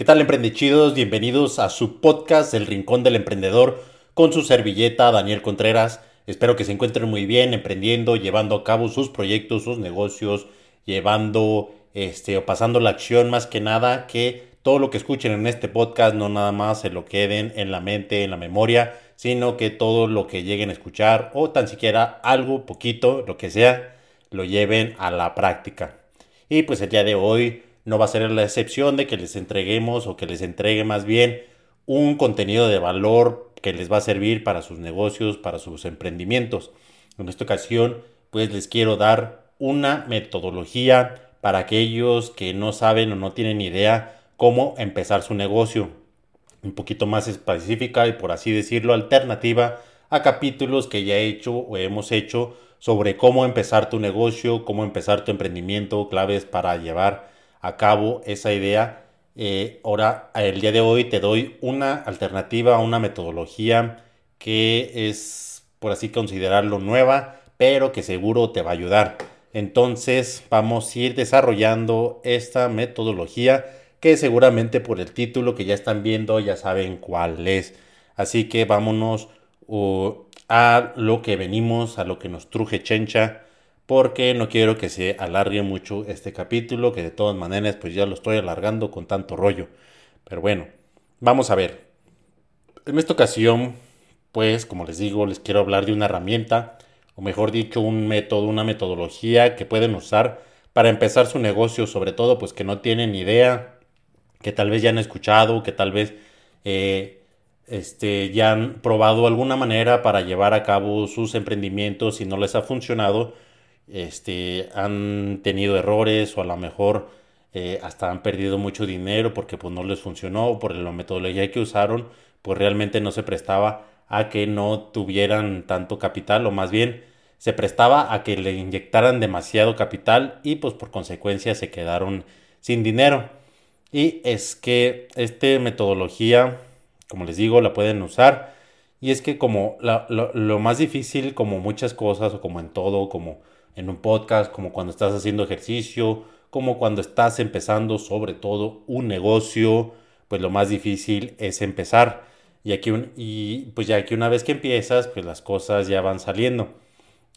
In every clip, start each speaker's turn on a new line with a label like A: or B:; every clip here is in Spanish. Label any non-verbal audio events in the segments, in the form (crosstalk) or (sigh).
A: ¿Qué tal emprendechidos? Bienvenidos a su podcast El Rincón del Emprendedor con su servilleta Daniel Contreras. Espero que se encuentren muy bien emprendiendo, llevando a cabo sus proyectos, sus negocios, llevando este o pasando la acción más que nada que todo lo que escuchen en este podcast no nada más se lo queden en la mente, en la memoria, sino que todo lo que lleguen a escuchar o tan siquiera algo poquito, lo que sea, lo lleven a la práctica. Y pues el día de hoy no va a ser la excepción de que les entreguemos o que les entregue más bien un contenido de valor que les va a servir para sus negocios, para sus emprendimientos. En esta ocasión, pues les quiero dar una metodología para aquellos que no saben o no tienen idea cómo empezar su negocio. Un poquito más específica y por así decirlo alternativa a capítulos que ya he hecho o hemos hecho sobre cómo empezar tu negocio, cómo empezar tu emprendimiento, claves para llevar a cabo esa idea. Eh, ahora, el día de hoy te doy una alternativa, una metodología que es, por así considerarlo, nueva, pero que seguro te va a ayudar. Entonces, vamos a ir desarrollando esta metodología que seguramente por el título que ya están viendo ya saben cuál es. Así que vámonos uh, a lo que venimos, a lo que nos truje Chencha porque no quiero que se alargue mucho este capítulo, que de todas maneras pues ya lo estoy alargando con tanto rollo. Pero bueno, vamos a ver. En esta ocasión, pues como les digo, les quiero hablar de una herramienta, o mejor dicho, un método, una metodología que pueden usar para empezar su negocio, sobre todo pues que no tienen idea, que tal vez ya han escuchado, que tal vez eh, este, ya han probado alguna manera para llevar a cabo sus emprendimientos y no les ha funcionado este, han tenido errores o a lo mejor eh, hasta han perdido mucho dinero porque pues no les funcionó, por la metodología que usaron, pues realmente no se prestaba a que no tuvieran tanto capital o más bien se prestaba a que le inyectaran demasiado capital y pues por consecuencia se quedaron sin dinero. Y es que esta metodología, como les digo, la pueden usar. Y es que como lo, lo más difícil, como muchas cosas o como en todo, como en un podcast, como cuando estás haciendo ejercicio, como cuando estás empezando sobre todo un negocio, pues lo más difícil es empezar. Y, aquí y pues ya que una vez que empiezas, pues las cosas ya van saliendo.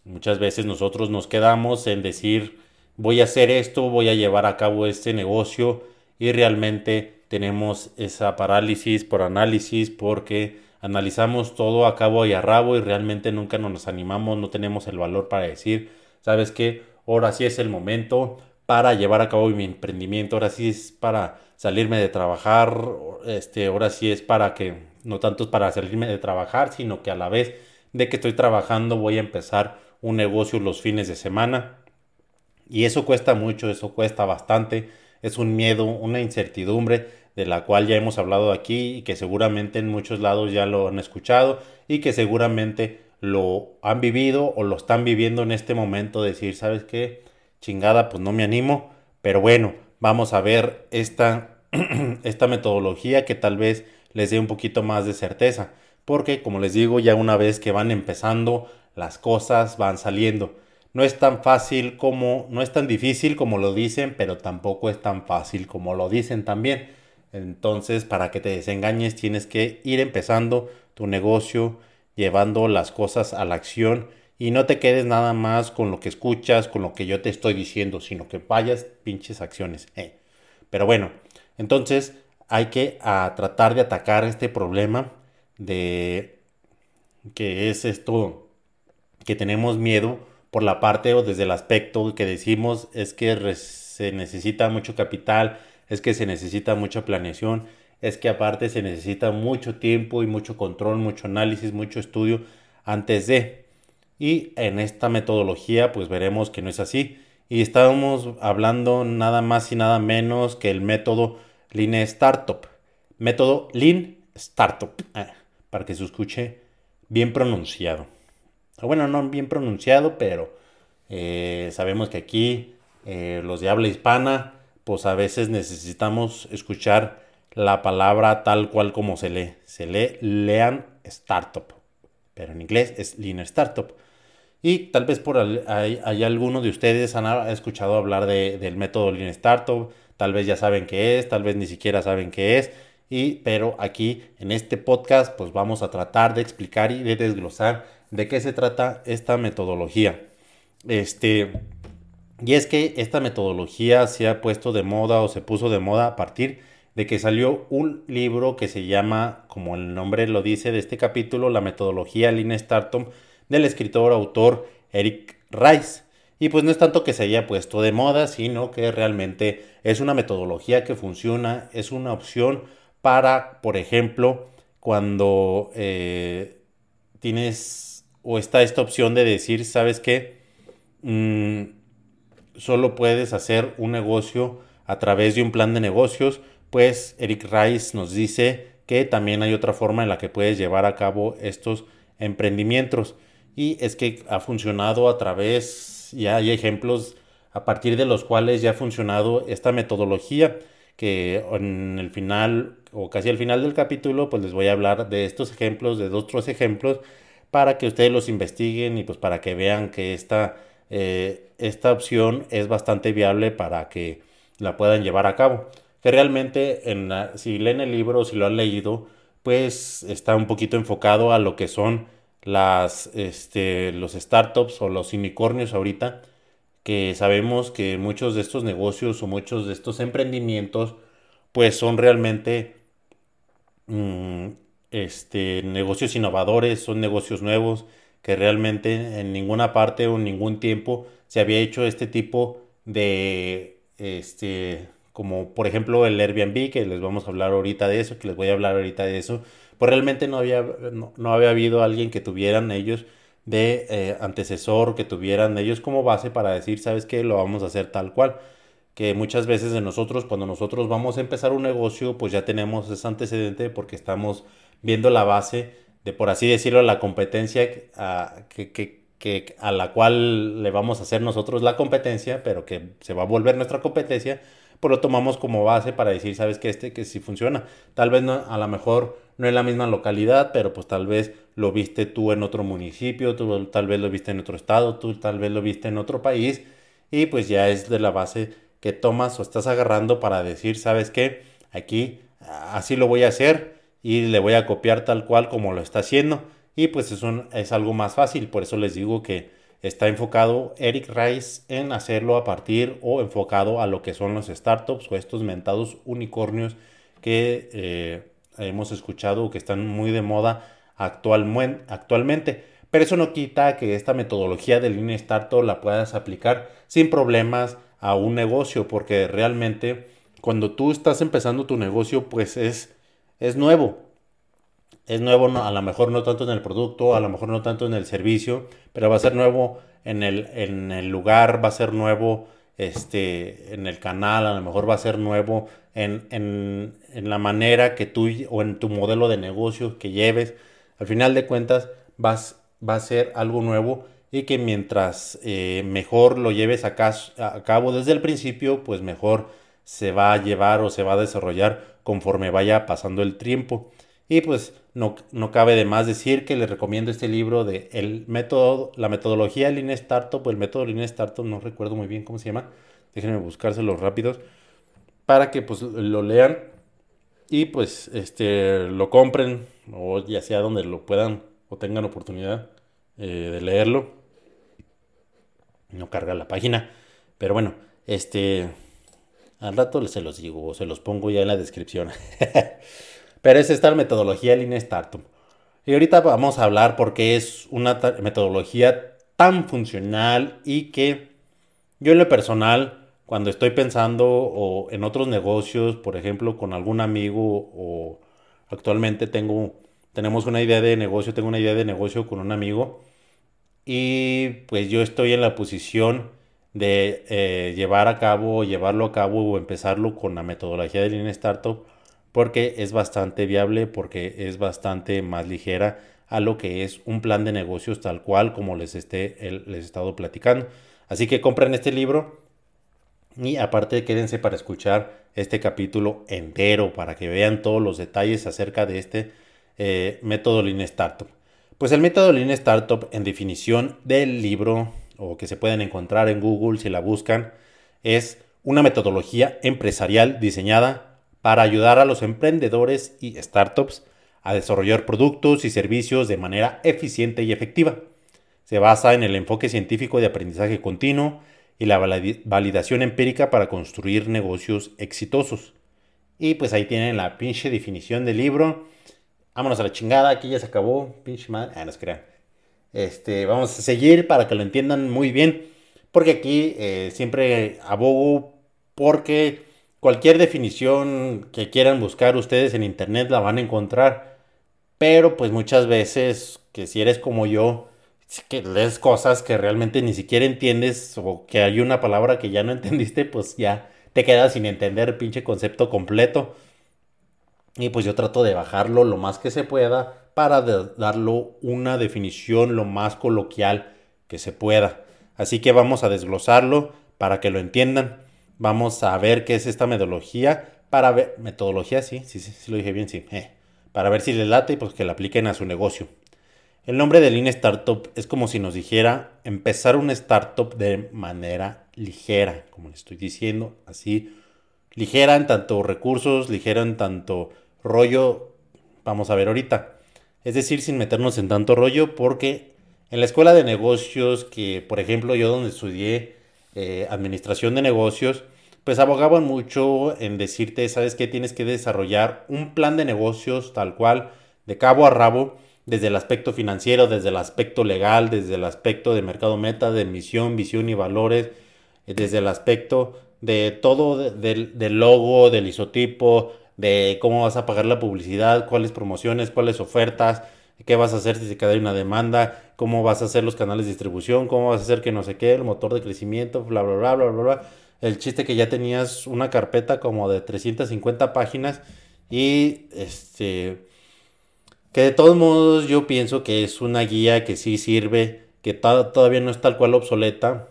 A: Muchas veces nosotros nos quedamos en decir, voy a hacer esto, voy a llevar a cabo este negocio y realmente tenemos esa parálisis por análisis porque analizamos todo a cabo y a rabo y realmente nunca nos animamos, no tenemos el valor para decir, sabes que ahora sí es el momento para llevar a cabo mi emprendimiento, ahora sí es para salirme de trabajar, este, ahora sí es para que, no tanto es para salirme de trabajar, sino que a la vez de que estoy trabajando voy a empezar un negocio los fines de semana. Y eso cuesta mucho, eso cuesta bastante, es un miedo, una incertidumbre de la cual ya hemos hablado aquí y que seguramente en muchos lados ya lo han escuchado y que seguramente lo han vivido o lo están viviendo en este momento, decir, ¿sabes qué? Chingada, pues no me animo, pero bueno, vamos a ver esta, (clears throat) esta metodología que tal vez les dé un poquito más de certeza, porque como les digo, ya una vez que van empezando, las cosas van saliendo. No es tan fácil como, no es tan difícil como lo dicen, pero tampoco es tan fácil como lo dicen también. Entonces, para que te desengañes, tienes que ir empezando tu negocio, llevando las cosas a la acción y no te quedes nada más con lo que escuchas, con lo que yo te estoy diciendo, sino que vayas pinches acciones. Eh. Pero bueno, entonces hay que a, tratar de atacar este problema de que es esto que tenemos miedo por la parte o desde el aspecto que decimos es que se necesita mucho capital, es que se necesita mucha planeación, es que aparte se necesita mucho tiempo y mucho control, mucho análisis, mucho estudio antes de. Y en esta metodología pues veremos que no es así. y estábamos hablando nada más y nada menos que el método Lean Startup. Método Lean Startup, ah, para que se escuche bien pronunciado. Bueno, no bien pronunciado, pero eh, sabemos que aquí eh, los de habla hispana, pues a veces necesitamos escuchar la palabra tal cual como se lee. Se lee Lean Startup, pero en inglés es Lean Startup. Y tal vez por ahí, hay, alguno de ustedes han escuchado hablar del método Lean Startup, tal vez ya saben qué es, tal vez ni siquiera saben qué es. Y, pero aquí en este podcast pues vamos a tratar de explicar y de desglosar de qué se trata esta metodología. Este, y es que esta metodología se ha puesto de moda o se puso de moda a partir de que salió un libro que se llama, como el nombre lo dice de este capítulo, la metodología Lean Startup del escritor autor Eric Rice. Y pues no es tanto que se haya puesto de moda, sino que realmente es una metodología que funciona, es una opción para, por ejemplo, cuando eh, tienes o está esta opción de decir, ¿sabes qué? Mm, solo puedes hacer un negocio a través de un plan de negocios, pues Eric Rice nos dice que también hay otra forma en la que puedes llevar a cabo estos emprendimientos y es que ha funcionado a través, ya hay ejemplos a partir de los cuales ya ha funcionado esta metodología que en el final o casi al final del capítulo pues les voy a hablar de estos ejemplos, de dos otros ejemplos para que ustedes los investiguen y pues para que vean que esta, eh, esta opción es bastante viable para que la puedan llevar a cabo. Que realmente en si leen el libro, si lo han leído, pues está un poquito enfocado a lo que son las, este, los startups o los unicornios ahorita, que sabemos que muchos de estos negocios o muchos de estos emprendimientos, pues son realmente mm, este, negocios innovadores, son negocios nuevos, que realmente en ninguna parte o en ningún tiempo se había hecho este tipo de, este, como por ejemplo el Airbnb, que les vamos a hablar ahorita de eso, que les voy a hablar ahorita de eso, pues realmente no había, no, había habido alguien que tuvieran ellos de eh, antecesor, que tuvieran ellos como base para decir, sabes qué, lo vamos a hacer tal cual. Que muchas veces de nosotros, cuando nosotros vamos a empezar un negocio, pues ya tenemos ese antecedente porque estamos viendo la base de, por así decirlo, la competencia a, que, que, a la cual le vamos a hacer nosotros la competencia, pero que se va a volver nuestra competencia, pues lo tomamos como base para decir, sabes que este que sí funciona. Tal vez a lo mejor no en la misma localidad, pero pues tal vez lo viste tú en otro municipio, tú tal vez lo viste en otro estado, tú tal vez lo viste en otro país y pues ya es de la base que tomas o estás agarrando para decir, ¿sabes qué? Aquí así lo voy a hacer y le voy a copiar tal cual como lo está haciendo y pues eso es algo más fácil, por eso les digo que está enfocado Eric Rice en hacerlo a partir o enfocado a lo que son los startups o estos mentados unicornios que eh, hemos escuchado que están muy de moda actualmente. Pero eso no quita que esta metodología de Lean Startup la puedas aplicar sin problemas a un negocio, porque realmente cuando tú estás empezando tu negocio, pues es, es nuevo. Es nuevo, a lo mejor no tanto en el producto, a lo mejor no tanto en el servicio, pero va a ser nuevo en el, en el lugar, va a ser nuevo este, en el canal, a lo mejor va a ser nuevo en, en, en, la manera que tú o en tu modelo de negocio que lleves. Al final de cuentas va a ser algo nuevo y que mientras eh, mejor lo lleves a, a cabo desde el principio, pues mejor se va a llevar o se va a desarrollar conforme vaya pasando el tiempo. Y pues no, no, cabe de más decir que les recomiendo este libro de el método, la metodología Lean Startup el método Lean Startup, no recuerdo muy bien cómo se llama, déjenme buscárselos rápidos, para que pues lo lean y pues este lo compren o ya sea donde lo puedan o tengan oportunidad eh, de leerlo. No carga la página, pero bueno, este al rato se los digo se los pongo ya en la descripción. (laughs) Pero es esta metodología Lean Startup. Y ahorita vamos a hablar porque es una metodología tan funcional y que yo en lo personal, cuando estoy pensando o en otros negocios, por ejemplo, con algún amigo o actualmente tengo, tenemos una idea de negocio, tengo una idea de negocio con un amigo y pues yo estoy en la posición de eh, llevar a cabo, llevarlo a cabo o empezarlo con la metodología de Lean Startup porque es bastante viable, porque es bastante más ligera a lo que es un plan de negocios tal cual como les, esté, les he estado platicando. Así que compren este libro y aparte quédense para escuchar este capítulo entero para que vean todos los detalles acerca de este eh, método Lean Startup. Pues el método Lean Startup en definición del libro o que se pueden encontrar en Google si la buscan es una metodología empresarial diseñada para ayudar a los emprendedores y startups a desarrollar productos y servicios de manera eficiente y efectiva. Se basa en el enfoque científico de aprendizaje continuo y la validación empírica para construir negocios exitosos. Y pues ahí tienen la pinche definición del libro. Vámonos a la chingada, aquí ya se acabó. Pinche madre. Ah, no se crean. Este, vamos a seguir para que lo entiendan muy bien. Porque aquí eh, siempre abogo porque cualquier definición que quieran buscar ustedes en internet la van a encontrar. Pero pues muchas veces que si eres como yo, que lees cosas que realmente ni siquiera entiendes o que hay una palabra que ya no (laughs) entendiste, pues ya te quedas sin entender el pinche concepto completo. Y pues yo trato de bajarlo lo más que se pueda para darlo una definición lo más coloquial que se pueda. Así que vamos a desglosarlo para que lo entiendan. Vamos a ver qué es esta metodología para ver metodología, sí, sí, sí, sí lo dije bien, sí. Eh para ver si les late y pues que la apliquen a su negocio. El nombre de Lean Startup es como si nos dijera empezar una startup de manera ligera, como le estoy diciendo, así ligera en tanto recursos, ligera en tanto rollo, vamos a ver ahorita. Es decir, sin meternos en tanto rollo, porque en la escuela de negocios, que por ejemplo yo donde estudié eh, administración de negocios, pues abogaban mucho en decirte, sabes que tienes que desarrollar un plan de negocios tal cual, de cabo a rabo, desde el aspecto financiero, desde el aspecto legal, desde el aspecto de mercado meta, de misión, visión y valores, eh, desde el aspecto de todo del, del logo, del isotipo, de cómo vas a pagar la publicidad, cuáles promociones, cuáles ofertas, qué vas a hacer si se queda una demanda, cómo vas a hacer los canales de distribución, cómo vas a hacer que no sé qué, el motor de crecimiento, bla, bla, bla, bla, bla, bla. El chiste que ya tenías una carpeta como de 350 páginas y este que de todos modos yo pienso que es una guía que sí sirve, que todavía no es tal cual obsoleta,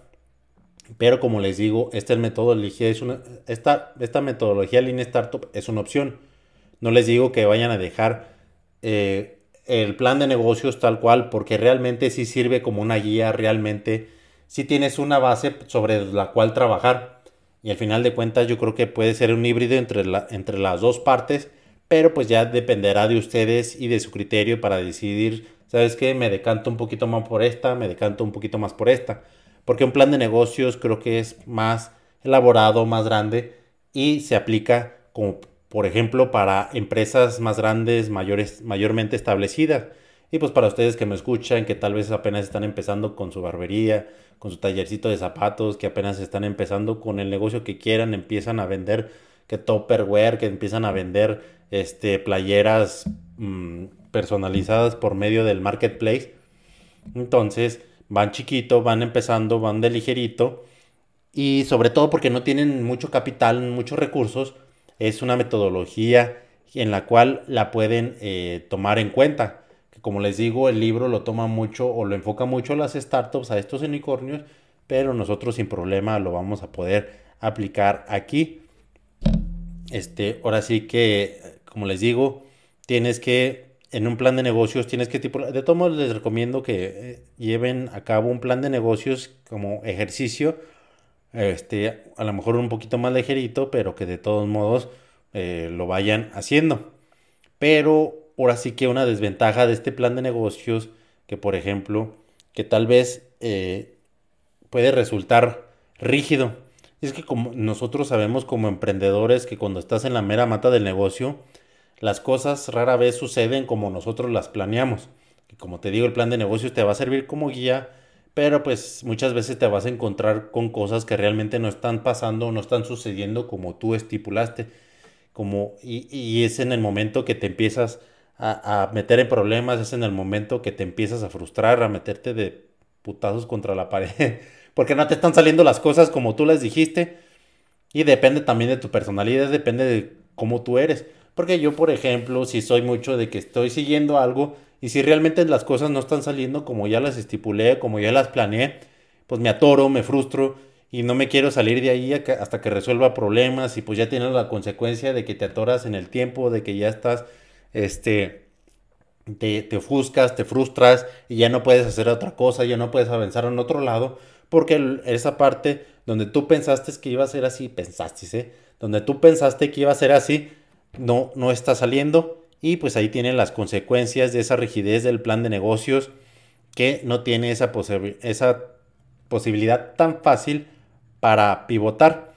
A: pero como les digo, esta metodología es una, esta, esta metodología Lean Startup es una opción. No les digo que vayan a dejar eh, el plan de negocios tal cual, porque realmente sí sirve como una guía, realmente sí tienes una base sobre la cual trabajar. Y al final de cuentas yo creo que puede ser un híbrido entre, entre las dos partes, pero pues ya dependerá de ustedes y de su criterio para decidir, ¿sabes qué? Me decanto un poquito más por esta, me decanto un poquito más por esta. Porque un plan de negocios creo que es más elaborado, más grande y se aplica como por ejemplo para empresas más grandes, mayores, mayormente establecidas. Y pues para ustedes que me escuchan, que tal vez apenas están empezando con su barbería, con su tallercito de zapatos, que apenas están empezando con el negocio que quieran, empiezan a vender que topperware, que empiezan a vender este, playeras mm, personalizadas por medio del marketplace. Entonces van chiquito, van empezando, van de ligerito y sobre todo porque no tienen mucho capital, muchos recursos, es una metodología en la cual la pueden eh, tomar en cuenta como les digo, el libro lo toma mucho o lo enfoca mucho las startups, a estos unicornios, pero nosotros sin problema lo vamos a poder aplicar aquí. Este, ahora sí que, como les digo, tienes que, en un plan de negocios, tienes que, tipo, de todos modos les recomiendo que eh, lleven a cabo un plan de negocios como ejercicio, este, a lo mejor un poquito más ligerito, pero que de todos modos eh, lo vayan haciendo. Pero ahora sí que una desventaja de este plan de negocios, que por ejemplo, que tal vez eh, puede resultar rígido. Es que como nosotros sabemos como emprendedores que cuando estás en la mera mata del negocio, las cosas rara vez suceden como nosotros las planeamos. Y como te digo, el plan de negocios te va a servir como guía, pero pues muchas veces te vas a encontrar con cosas que realmente no están pasando no están sucediendo como tú estipulaste. Como, y, y es en el momento que te empiezas a, meter en problemas, es en el momento que te empiezas a frustrar, a meterte de putazos contra la pared. (laughs) Porque no te están saliendo las cosas como tú las dijiste. Y depende también de tu personalidad, depende de cómo tú eres. Porque yo, por ejemplo, si soy mucho de que estoy siguiendo algo y si realmente las cosas no están saliendo como ya las estipulé, como ya las planeé, pues me atoro, me frustro y no me quiero salir de ahí hasta que resuelva problemas y pues ya tienes la consecuencia de que te atoras en el tiempo, de que ya estás, este, te, te ofuscas, te frustras y ya no puedes hacer otra cosa, ya no puedes avanzar en otro lado, porque esa parte donde tú pensaste que iba a ser así, pensaste, ¿eh? Donde tú pensaste que iba a ser así, no, no está saliendo y pues ahí tienen las consecuencias de esa rigidez del plan de negocios que no tiene esa, posibilidad tan fácil para pivotar.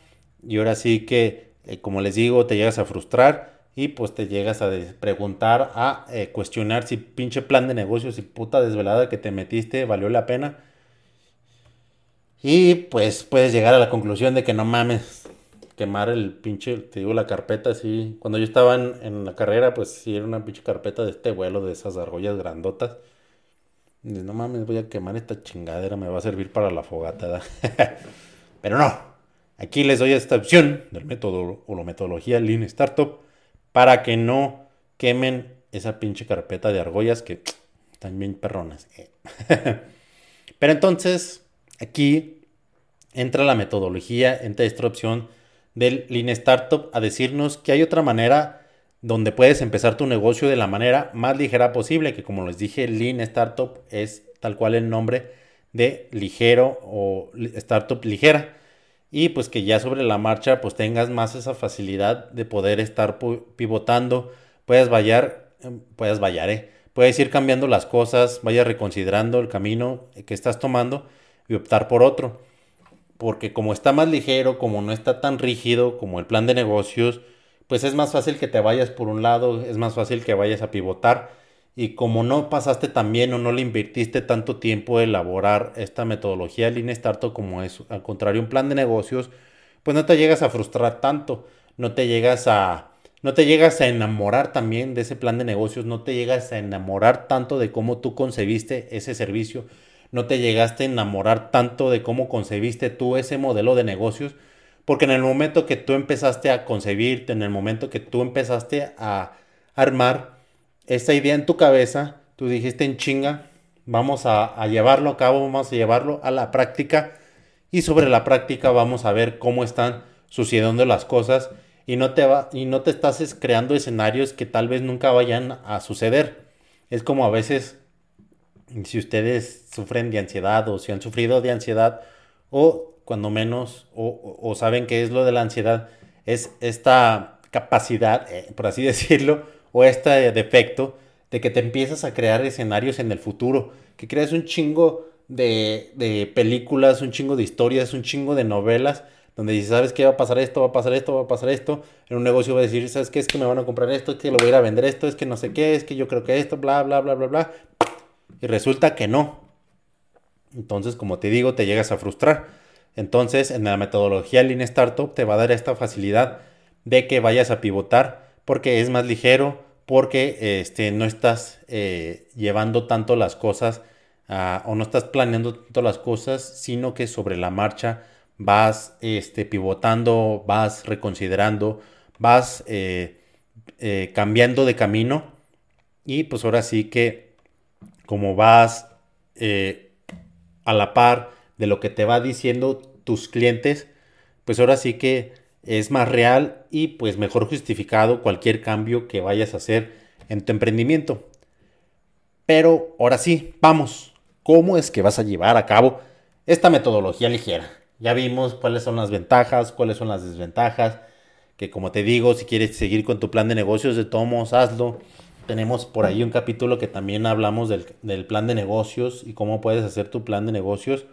A: Y ahora sí que, eh, como les digo, te llegas a frustrar y pues te llegas a preguntar, a eh, cuestionar si pinche plan de negocios y puta desvelada que te metiste valió la pena. Y pues puedes llegar a la conclusión de que no mames, quemar el pinche, te digo, la carpeta así. Cuando yo estaba en, la carrera, pues sí era una pinche carpeta de este vuelo, de esas argollas grandotas. No mames, voy a quemar esta chingadera, me va a servir para la fogata. (laughs) Pero no, aquí les doy esta opción del método o la metodología Lean Startup para que no quemen esa pinche carpeta de argollas que (tsk) están bien perronas. (laughs) Pero entonces, aquí entra la metodología, entra esta opción del Lean Startup a decirnos que hay otra manera donde puedes empezar tu negocio de la manera más ligera posible, que como les dije, Lean Startup es tal cual el nombre de ligero o startup ligera y pues que ya sobre la marcha pues tengas más esa facilidad de poder estar pivotando, puedes vallar, em, puedes vallar, ¿eh? puedes ir cambiando las cosas, vayas reconsiderando el camino que estás tomando y optar por otro. Porque como está más ligero, como no está tan rígido como el plan de negocios, pues es más fácil que te vayas por un lado, es más fácil que vayas a pivotar y como no pasaste también o no le invertiste tanto tiempo en elaborar esta metodología Lean Startup como es al contrario un plan de negocios, pues no te llegas a frustrar tanto, no te llegas a no te llegas a enamorar también de ese plan de negocios, no te llegas a enamorar tanto de cómo tú concebiste ese servicio, no te llegaste a enamorar tanto de cómo concebiste tú ese modelo de negocios, porque en el momento que tú empezaste a concebirte, en el momento que tú empezaste a armar esta idea en tu cabeza, tú dijiste en chinga, vamos a, llevarlo a cabo, vamos a llevarlo a la práctica y sobre la práctica vamos a ver cómo están sucediendo las cosas y no te va y no te estás creando escenarios que tal vez nunca vayan a suceder. Es como a veces si ustedes sufren de ansiedad o si han sufrido de ansiedad o cuando menos o, o saben qué es lo de la ansiedad, es esta capacidad, eh, por así (laughs) decirlo, o este defecto de que te empiezas a crear escenarios en el futuro, que creas un chingo de, películas, un chingo de historias, un chingo de novelas, donde dices, ¿sabes qué va a pasar esto? Va a pasar esto, va a pasar esto. En un negocio va a decir, ¿sabes qué? Es que me van a comprar esto, es que lo voy a ir a vender esto, es que no sé qué, es que yo creo que esto, bla, bla, bla, bla, bla. Y resulta que no. Entonces, como te digo, te llegas a frustrar. Entonces, en la metodología Lean Startup te va a dar esta facilidad de que vayas a pivotar porque es más ligero, porque este, no estás eh, llevando tanto las cosas o no estás planeando tanto las cosas, sino que sobre la marcha vas este, pivotando, vas reconsiderando, vas eh, eh, cambiando de camino. Y pues ahora sí que como vas a la par de lo que te va diciendo tus clientes, pues ahora sí que es más real y pues mejor justificado cualquier cambio que vayas a hacer en tu emprendimiento. Pero ahora sí, vamos, ¿cómo es que vas a llevar a cabo esta metodología ligera? Ya vimos cuáles son las ventajas, cuáles son las desventajas, que como te digo, si quieres seguir con tu plan de negocios de tomos, hazlo. Tenemos por ahí un capítulo que también hablamos del, del plan de negocios y cómo puedes hacer tu plan de negocios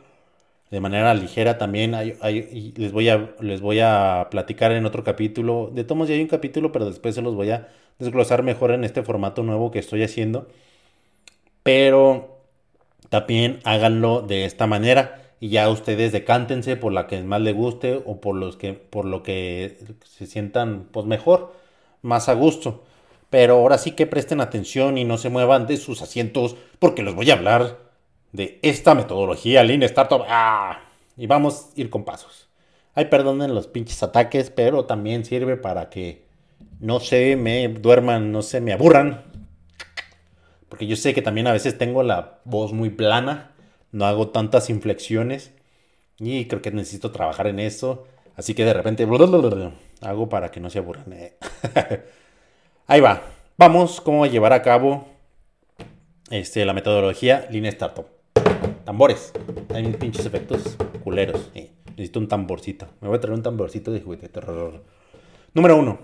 A: de manera ligera también. Les, voy a, les voy a platicar en otro capítulo. De tomos ya hay un capítulo, pero después se los voy a desglosar mejor en este formato nuevo que estoy haciendo. Pero también háganlo de esta manera y ya ustedes decántense por la que más les guste o por los que por lo que se sientan pues mejor, más a gusto. Pero ahora sí que presten atención y no se muevan de sus asientos porque les voy a hablar de esta metodología Lean Startup. ¡Ah! Y vamos a ir con pasos. Ay, perdonen los pinches ataques, pero también sirve para que no se me duerman, no se me aburran. Porque yo sé que también a veces tengo la voz muy plana, no hago tantas inflexiones y creo que necesito trabajar en eso. Así que de repente hago para que no se aburran. Eh. (laughs) Ahí va. Vamos, cómo llevar a cabo este, la metodología Lean Startup. Tambores. Hay pinches efectos culeros. Necesito un tamborcito. Me voy a traer un tamborcito de juguete terror. Número uno.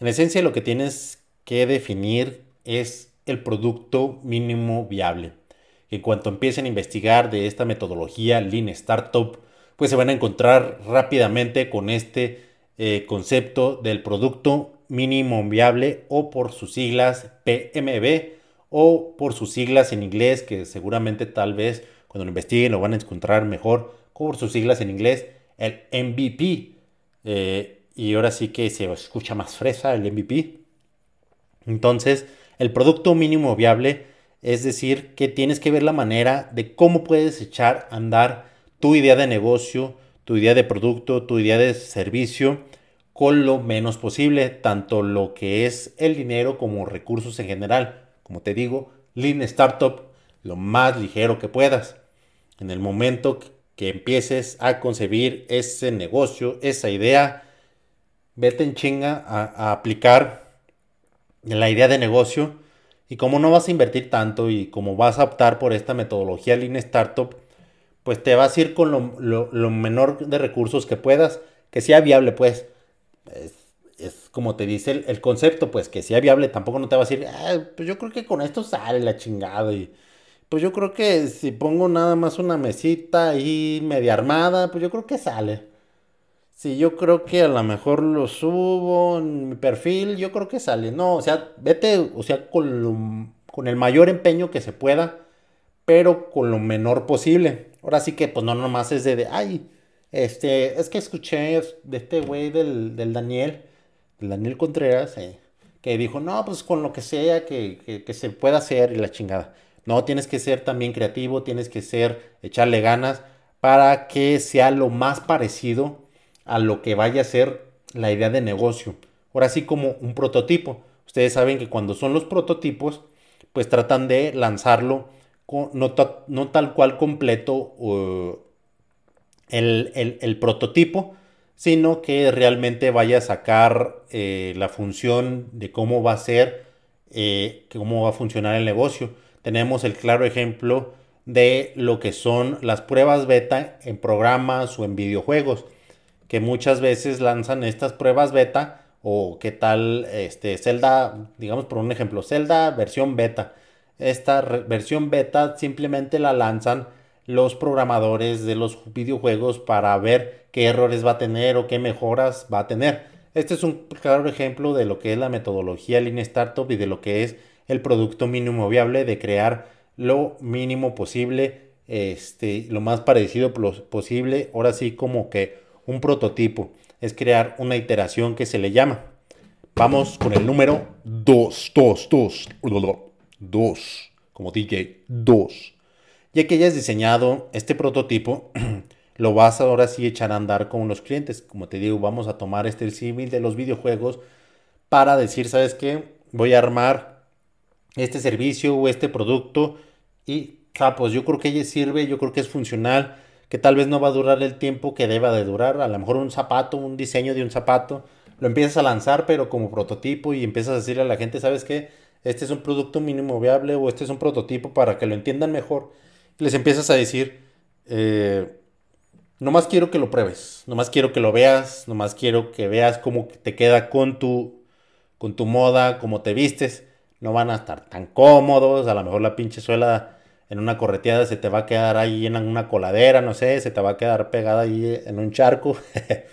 A: En esencia lo que tienes que definir es el producto mínimo viable. En cuanto empiecen a investigar de esta metodología Lean Startup, pues se van a encontrar rápidamente con este eh, concepto del producto mínimo viable o por sus siglas PMB o por sus siglas en inglés que seguramente tal vez cuando lo investiguen lo van a encontrar mejor por sus siglas en inglés el MVP eh, y ahora sí que se escucha más fresa el MVP entonces el producto mínimo viable es decir que tienes que ver la manera de cómo puedes echar a andar tu idea de negocio tu idea de producto tu idea de servicio con lo menos posible, tanto lo que es el dinero como recursos en general. Como te digo, Lean Startup, lo más ligero que puedas. En el momento que empieces a concebir ese negocio, esa idea, vete en chinga a, aplicar la idea de negocio. Y como no vas a invertir tanto y como vas a optar por esta metodología Lean Startup, pues te vas a ir con lo, lo menor de recursos que puedas, que sea viable pues es, como te dice el, concepto, pues que sea viable, tampoco no te va a decir, pues yo creo que con esto sale la chingada pues yo creo que si pongo nada más una mesita ahí media armada, pues yo creo que sale. Si yo creo que a lo mejor lo subo en mi perfil, yo creo que sale. No, o sea, vete, o sea, con, con el mayor empeño que se pueda, pero con lo menor posible. Ahora sí que, pues no nomás es de, de ay, este, es que escuché de este güey del, Daniel, del Daniel Contreras, eh, que dijo, no, pues con lo que sea que, se pueda hacer y la chingada. No, tienes que ser también creativo, tienes que ser, echarle ganas para que sea lo más parecido a lo que vaya a ser la idea de negocio. Ahora sí como un prototipo. Ustedes saben que cuando son los prototipos, pues tratan de lanzarlo no, no tal cual completo el, prototipo, sino que realmente vaya a sacar eh, la función de cómo va a ser, eh, cómo va a funcionar el negocio. Tenemos el claro ejemplo de lo que son las pruebas beta en programas o en videojuegos, que muchas veces lanzan estas pruebas beta o qué tal este Zelda, digamos por un ejemplo, Zelda versión beta. Esta versión beta simplemente la lanzan los programadores de los videojuegos para ver qué errores va a tener o qué mejoras va a tener. Este es un claro ejemplo de lo que es la metodología Lean Startup y de lo que es el producto mínimo viable de crear lo mínimo posible, este, lo más parecido posible, ahora sí como que un prototipo, es crear una iteración que se le llama. Vamos con el número 2, 2, 2, 2, como DJ, 2. Ya que hayas diseñado este prototipo, (clears throat) lo vas ahora sí echar a andar con los clientes. Como te digo, vamos a tomar este símil de los videojuegos para decir, ¿sabes qué? Voy a armar este servicio o este producto y, ah, pues yo creo que ella sirve, yo creo que es funcional, que tal vez no va a durar el tiempo que deba de durar. A lo mejor un zapato, un diseño de un zapato, lo empiezas a lanzar, pero como prototipo y empiezas a decirle a la gente, ¿sabes qué? Este es un producto mínimo viable o este es un prototipo para que lo entiendan mejor les empiezas a decir, eh, nomás quiero que lo pruebes, nomás quiero que lo veas, nomás quiero que veas cómo te queda con tu, con tu moda, cómo te vistes. No van a estar tan cómodos, a lo mejor la pinche suela en una correteada se te va a quedar ahí en una coladera, no sé, se te va a quedar pegada ahí en un charco. (laughs)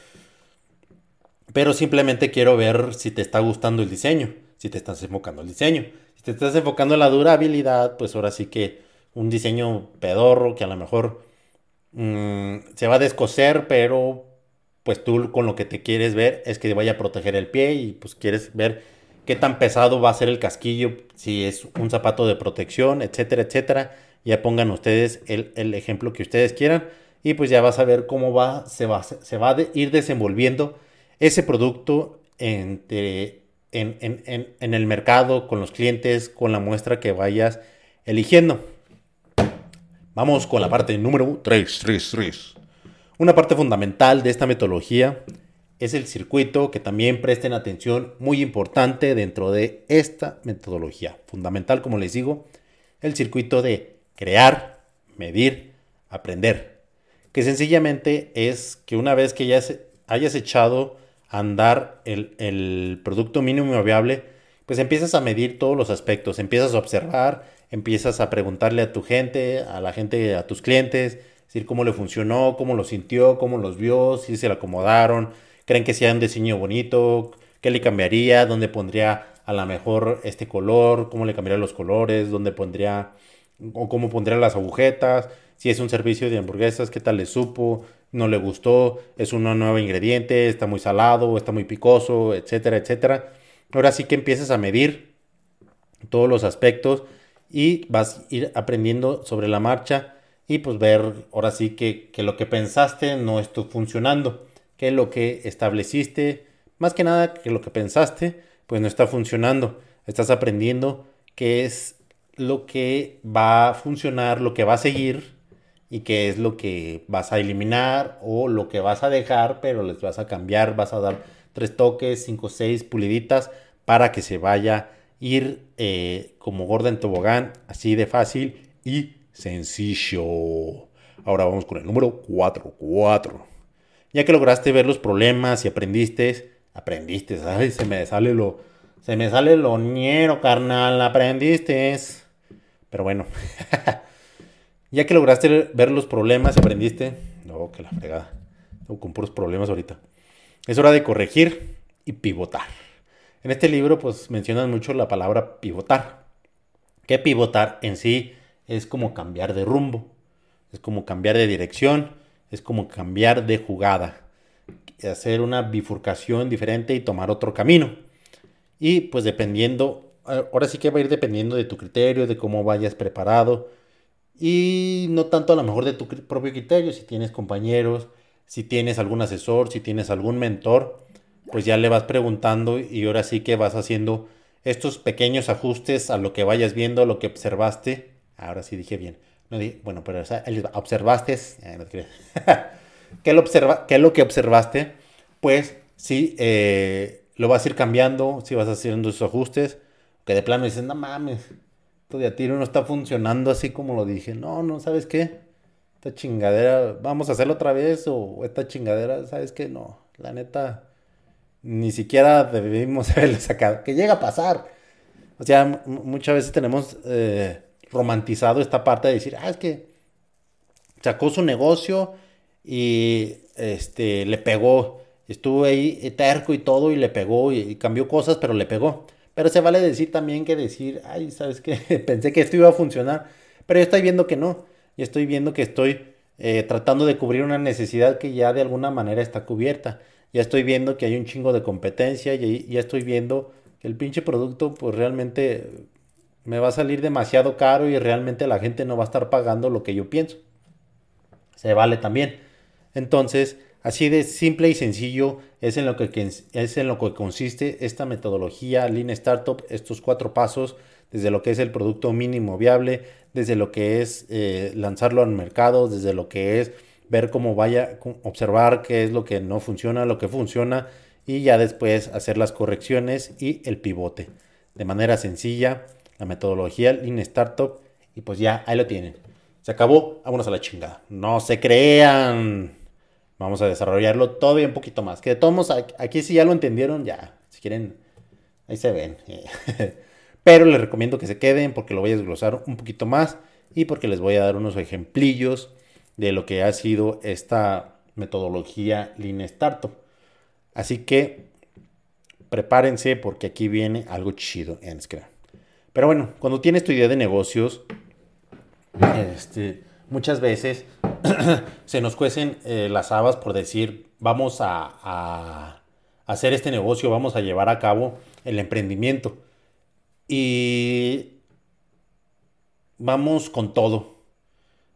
A: Pero simplemente quiero ver si te está gustando el diseño, si te estás enfocando el diseño. Si te estás enfocando en la durabilidad, pues ahora sí que un diseño pedorro que a lo mejor mm, se va a descoser, pero pues tú con lo que te quieres ver es que vaya a proteger el pie y pues quieres ver qué tan pesado va a ser el casquillo, si es un zapato de protección, etcétera, etcétera. Ya pongan ustedes el, ejemplo que ustedes quieran y pues ya vas a ver cómo va, se va, se va a ir desenvolviendo ese producto en, en, el mercado, con los clientes, con la muestra que vayas eligiendo. Vamos con la parte número 3, 3, 3. Una parte fundamental de esta metodología es el circuito que también presten atención muy importante dentro de esta metodología. Fundamental, como les digo, el circuito de crear, medir, aprender. Que sencillamente es que una vez que ya hayas echado a andar el, el producto mínimo viable, pues empiezas a medir todos los aspectos, empiezas a observar, empiezas a preguntarle a tu gente, a la gente, a tus clientes, decir cómo le funcionó, cómo lo sintió, cómo los vio, si se le acomodaron, creen que sea un diseño bonito, qué le cambiaría, dónde pondría a lo mejor este color, cómo le cambiaría los colores, dónde pondría o cómo pondría las agujetas, si es un servicio de hamburguesas, qué tal le supo, no le gustó, es un nuevo ingrediente, está muy salado, está muy picoso, etcétera, etcétera. Ahora sí que empiezas a medir todos los aspectos y vas a ir aprendiendo sobre la marcha y pues ver ahora sí que, que lo que pensaste no está funcionando, que lo que estableciste, más que nada que lo que pensaste, pues no está funcionando. Estás aprendiendo qué es lo que va a funcionar, lo que va a seguir y qué es lo que vas a eliminar o lo que vas a dejar, pero les vas a cambiar, vas a dar tres toques, cinco, seis puliditas para que se vaya ir eh, como gorda en tobogán, así de fácil y sencillo. Ahora vamos con el número 4. 4. Ya que lograste ver los problemas y aprendiste, aprendiste, ¿sabes? Se me sale lo, se me sale lo ñero, carnal, aprendiste. Pero bueno, (laughs) ya que lograste ver los problemas, aprendiste, no, que la fregada, tengo con puros problemas ahorita. Es hora de corregir y pivotar. En este libro pues mencionan mucho la palabra pivotar. Que pivotar en sí es como cambiar de rumbo, es como cambiar de dirección, es como cambiar de jugada, hacer una bifurcación diferente y tomar otro camino. Y pues dependiendo, ahora sí que va a ir dependiendo de tu criterio, de cómo vayas preparado y no tanto a lo mejor de tu propio criterio, si tienes compañeros, si tienes algún asesor, si tienes algún mentor, pues ya le vas preguntando y ahora sí que vas haciendo estos pequeños ajustes a lo que vayas viendo, lo que observaste. Ahora sí dije bien. No bueno, pero observaste. Eh, (laughs) ¿Qué, lo observa, ¿Qué es lo que observaste? Pues sí, eh, lo vas a ir cambiando, si vas haciendo esos ajustes. Que de plano dices, no mames, esto de a tiro no está funcionando así como lo dije. No, no, ¿sabes qué? Esta chingadera, vamos a hacerlo otra vez. O esta chingadera, ¿sabes qué? No, la neta ni siquiera debimos (laughs) haberle sacado. Que llega a pasar. O sea, muchas veces tenemos eh, romantizado esta parte de decir, ah, es que sacó su negocio y este, le pegó. Estuvo ahí terco y todo y le pegó y, cambió cosas, pero le pegó. Pero se vale decir también que decir, ay, ¿sabes qué? (laughs) Pensé que esto iba a funcionar, pero yo estoy viendo que no. Y estoy viendo que estoy eh, tratando de cubrir una necesidad que ya de alguna manera está cubierta ya estoy viendo que hay un chingo de competencia y ya estoy viendo que el pinche producto pues realmente me va a salir demasiado caro y realmente la gente no va a estar pagando lo que yo pienso. Se vale también. Entonces, así de simple y sencillo es en lo que, es en lo que consiste esta metodología Lean Startup, estos cuatro pasos, desde lo que es el producto mínimo viable, desde lo que es eh, lanzarlo al mercado, desde lo que es ver cómo vaya, observar qué es lo que no funciona, lo que funciona y ya después hacer las correcciones y el pivote. De manera sencilla, la metodología Lean Startup y pues ya, ahí lo tienen. Se acabó, vámonos a la chingada. No se crean. Vamos a desarrollarlo todavía un poquito más. Que de todos aquí si ya lo entendieron, ya, si quieren, ahí se ven. (laughs) Pero les recomiendo que se queden porque lo voy a desglosar un poquito más y porque les voy a dar unos ejemplillos de lo que ha sido esta metodología Lean Startup. Así que prepárense porque aquí viene algo chido en Scrum. Pero bueno, cuando tienes tu idea de negocios, este, muchas veces (clears throat) se nos cuecen eh, las habas por decir, vamos a, hacer este negocio, vamos a llevar a cabo el emprendimiento. Y vamos con todo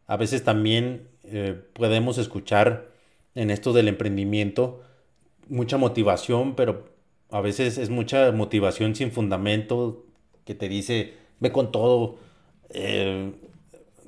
A: a veces también eh, podemos escuchar en esto del emprendimiento mucha motivación, pero a veces es mucha motivación sin fundamento que te dice, ve con todo, eh,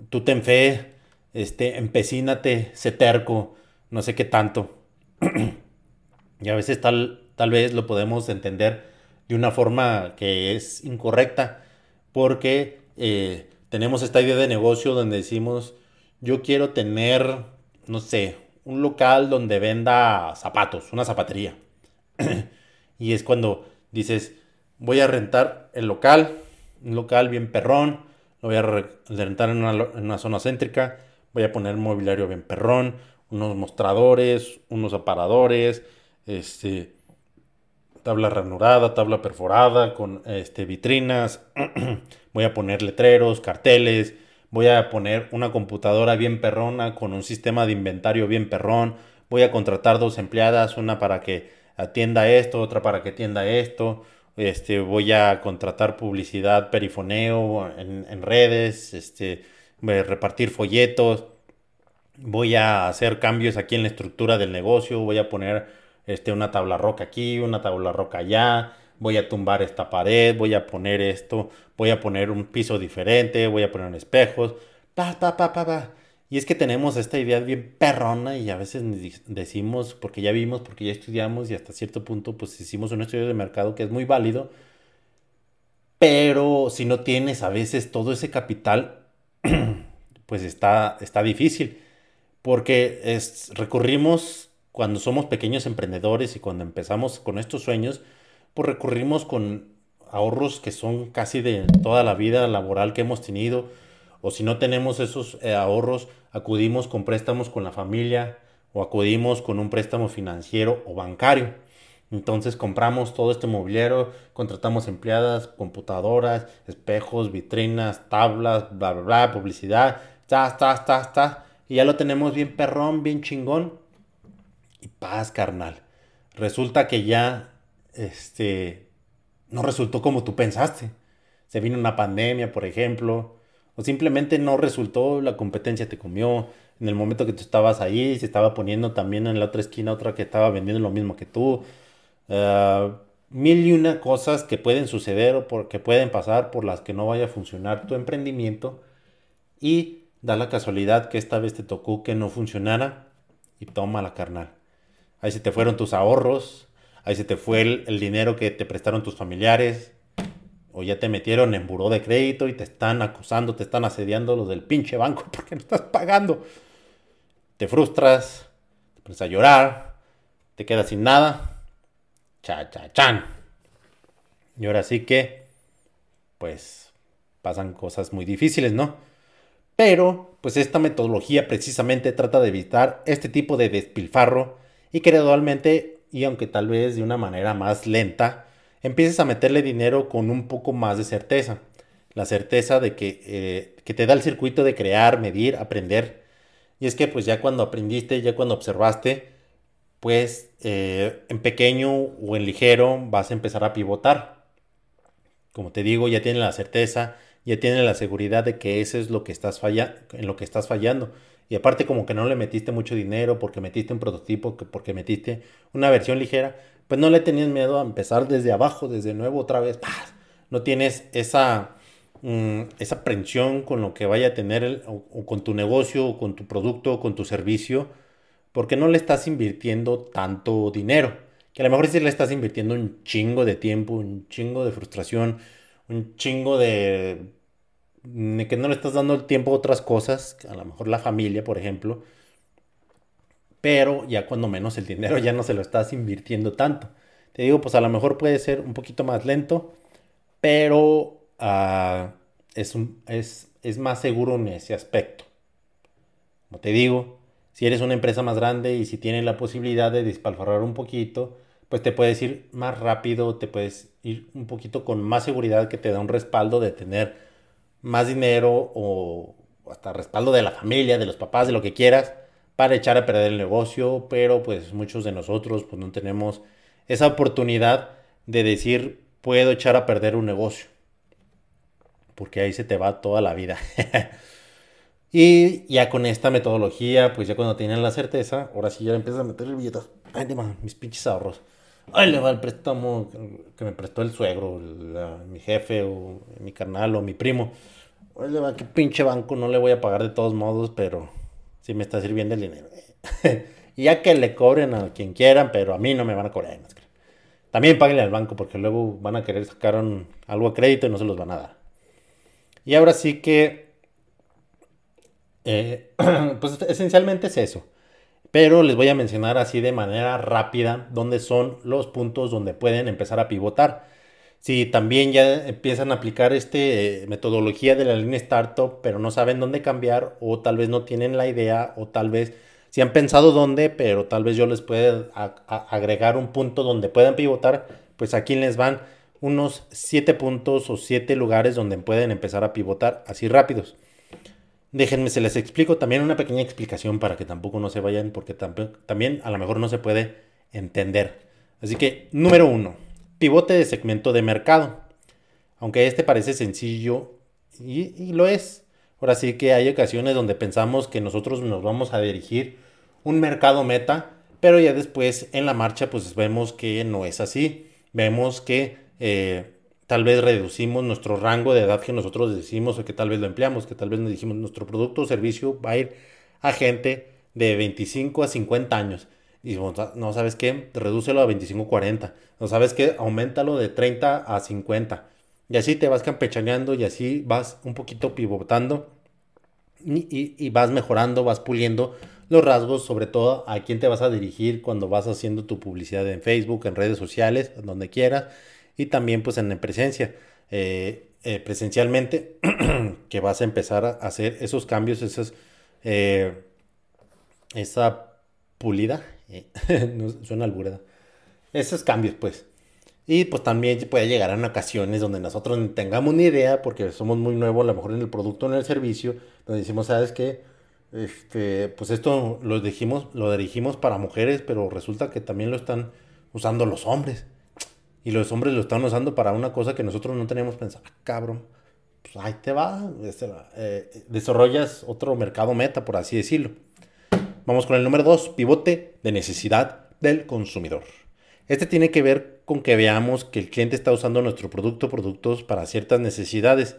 A: tú ten fe, este, empecínate, sé terco, no sé qué tanto. (clears throat) y a veces tal, tal vez lo podemos entender de una forma que es incorrecta, porque eh, tenemos esta idea de negocio donde decimos, yo quiero tener, no sé, un local donde venda zapatos, una zapatería. (clears throat) y es cuando dices, voy a rentar el local, un local bien perrón, lo voy a rentar en una, zona céntrica, voy a poner mobiliario bien perrón, unos mostradores, unos aparadores, este, tabla ranurada, tabla perforada, con este, vitrinas, (clears throat) voy a poner letreros, carteles, voy a poner una computadora bien perrona con un sistema de inventario bien perrón, voy a contratar dos empleadas, una para que atienda esto, otra para que atienda esto, este, voy a contratar publicidad, perifoneo en, redes, este, repartir folletos, voy a hacer cambios aquí en la estructura del negocio, voy a poner este, una tabla roca aquí, una tabla roca allá, voy a tumbar esta pared, voy a poner esto, voy a poner un piso diferente, voy a poner espejos, pa, pa, pa, pa, pa. Y es que tenemos esta idea bien perrona y a veces decimos, porque ya vimos, porque ya estudiamos y hasta cierto punto pues hicimos un estudio de mercado que es muy válido, pero si no tienes a veces todo ese capital, (clears throat) pues está, está difícil, porque es, recurrimos cuando somos pequeños emprendedores y cuando empezamos con estos sueños, pues recurrimos con ahorros que son casi de toda la vida laboral que hemos tenido, o si no tenemos esos eh, ahorros, acudimos con préstamos con la familia o acudimos con un préstamo financiero o bancario. Entonces compramos todo este mobiliario, contratamos empleadas, computadoras, espejos, vitrinas, tablas, bla, bla, bla, publicidad, ta, ta, ta, ta, y ya lo tenemos bien perrón, bien chingón. Y paz, carnal. Resulta que ya, este, no resultó como tú pensaste. Se vino una pandemia, por ejemplo, o simplemente no resultó, la competencia te comió, en el momento que tú estabas ahí, se estaba poniendo también en la otra esquina otra que estaba vendiendo lo mismo que tú. Ah, mil y una cosas que pueden suceder o que pueden pasar por las que no vaya a funcionar tu emprendimiento y da la casualidad que esta vez te tocó que no funcionara y toma la carnal. Ahí se te fueron tus ahorros, ahí se te fue el dinero que te prestaron tus familiares, o ya te metieron en buró de crédito y te están acusando, te están asediando los del pinche banco (laughs) porque no estás pagando. Te frustras, te pones a llorar, te quedas sin nada. Cha, cha, chan. Y ahora sí que, pues, pasan cosas muy difíciles, ¿no? Pero, pues esta metodología precisamente trata de evitar este tipo de despilfarro y gradualmente, y aunque tal vez de una manera más lenta, empieces a meterle dinero con un poco más de certeza. La certeza de que, eh, que, te da el circuito de crear, medir, aprender. Y es que pues ya cuando aprendiste, ya cuando observaste, pues eh, en pequeño o en ligero vas a empezar a pivotar. Como te digo, ya tienes la certeza, ya tienes la seguridad de que eso es lo que estás falla en lo que estás fallando. Y aparte como que no le metiste mucho dinero porque metiste un prototipo, porque metiste una versión ligera, pues no le tenías miedo a empezar desde abajo, desde nuevo otra vez. No tienes esa, mm, esa aprensión con lo que vaya a tener o, con tu negocio, o con tu producto, o con tu servicio, porque no le estás invirtiendo tanto dinero. Que a lo mejor sí le estás invirtiendo un chingo de tiempo, un chingo de frustración, un chingo de que no le estás dando el tiempo a otras cosas, a lo mejor la familia, por ejemplo pero ya cuando menos el dinero ya no se lo estás invirtiendo tanto. Te digo, pues a lo mejor puede ser un poquito más lento, pero ah, es, es, es más seguro en ese aspecto. Como te digo, si eres una empresa más grande y si tienes la posibilidad de despalfarrar un poquito, pues te puedes ir más rápido, te puedes ir un poquito con más seguridad que te da un respaldo de tener más dinero o hasta respaldo de la familia, de los papás, de lo que quieras para echar a perder el negocio, pero pues muchos de nosotros pues no tenemos esa oportunidad de decir puedo echar a perder un negocio. Porque ahí se te va toda la vida. (laughs) Y ya con esta metodología, pues ya cuando tienen la certeza, ahora sí ya empiezas a meter billetes. Ay, le va, mis pinches ahorros. Ay, le va el préstamo que me prestó el suegro, mi jefe, o mi carnal, o mi primo. Ay, le va, qué pinche banco, no le voy a pagar de todos modos, pero sí me está sirviendo el dinero. (laughs) ya que le cobren a quien quieran, pero a mí no me van a cobrar. También páguenle al banco, porque luego van a querer sacar algo a crédito y no se los van a dar. Y ahora sí que eh, (clears throat) pues esencialmente es eso. Pero les voy a mencionar así de manera rápida dónde son los puntos donde pueden empezar a pivotar. Si también ya empiezan a aplicar esta eh, metodología de la línea startup, pero no saben dónde cambiar o tal vez no tienen la idea o tal vez si han pensado dónde, pero tal vez yo les pueda agregar un punto donde puedan pivotar, pues aquí les van unos 7 puntos o 7 lugares donde pueden empezar a pivotar así rápidos. Déjenme, se les explico también una pequeña explicación para que tampoco no se vayan, porque también a lo mejor no se puede entender. Así que, número uno, pivote de segmento de mercado. Aunque este parece sencillo, y, lo es. Ahora sí que hay ocasiones donde pensamos que nosotros nos vamos a dirigir un mercado meta, pero ya después en la marcha pues vemos que no es así. Vemos que eh, tal vez reducimos nuestro rango de edad que nosotros decimos o que tal vez lo empleamos, que tal vez nos dijimos nuestro producto o servicio va a ir a gente de 25 a 50 años. Y no sabes qué, redúcelo a 25 40. No sabes qué, aumentalo de 30 a 50. Y así te vas campechaneando y así vas un poquito pivotando y, y, vas mejorando, vas puliendo los rasgos, sobre todo a quién te vas a dirigir cuando vas haciendo tu publicidad en Facebook, en redes sociales, donde quieras y también pues en presencia, eh, eh, presencialmente, (clears throat) que vas a empezar a hacer esos cambios, esas, eh, esa pulida, (laughs) no, suena alburada, esos cambios pues. Y pues también puede llegar en ocasiones donde nosotros no tengamos ni idea, porque somos muy nuevos a lo mejor en el producto o en el servicio, donde decimos, ¿sabes qué? Este, pues esto lo dijimos, lo dirigimos para mujeres, pero resulta que también lo están usando los hombres. Y los hombres lo están usando para una cosa que nosotros no teníamos pensado. Ah, cabrón, pues ahí te va. Este, eh, desarrollas otro mercado meta, por así decirlo. Vamos con el número 2, pivote de necesidad del consumidor. Este tiene que ver con que veamos que el cliente está usando nuestro producto productos para ciertas necesidades,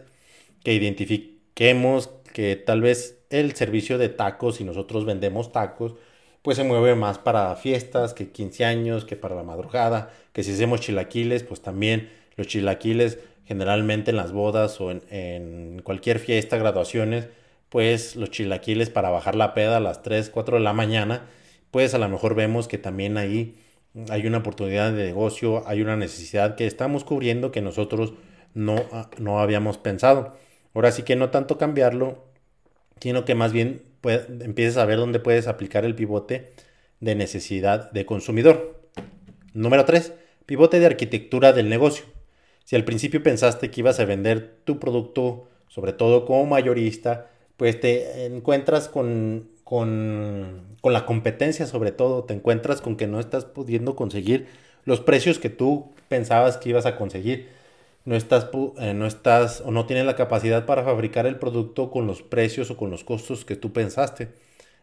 A: que identifiquemos que tal vez el servicio de tacos, si nosotros vendemos tacos, pues se mueve más para fiestas que 15 años, que para la madrugada, que si hacemos chilaquiles, pues también los chilaquiles generalmente en las bodas o en, cualquier fiesta, graduaciones, pues los chilaquiles para bajar la peda a las 3, 4 de la mañana, pues a lo mejor vemos que también ahí hay una oportunidad de negocio, hay una necesidad que estamos cubriendo que nosotros no, no habíamos pensado. Ahora sí que no tanto cambiarlo, sino que más bien empieces a ver dónde puedes aplicar el pivote de necesidad de consumidor. Número 3. Pivote de arquitectura del negocio. Si al principio pensaste que ibas a vender tu producto, sobre todo como mayorista, pues te encuentras con, con, con la competencia sobre todo, te encuentras con que no estás pudiendo conseguir los precios que tú pensabas que ibas a conseguir no estás, eh, no estás o no tienes la capacidad para fabricar el producto con los precios o con los costos que tú pensaste.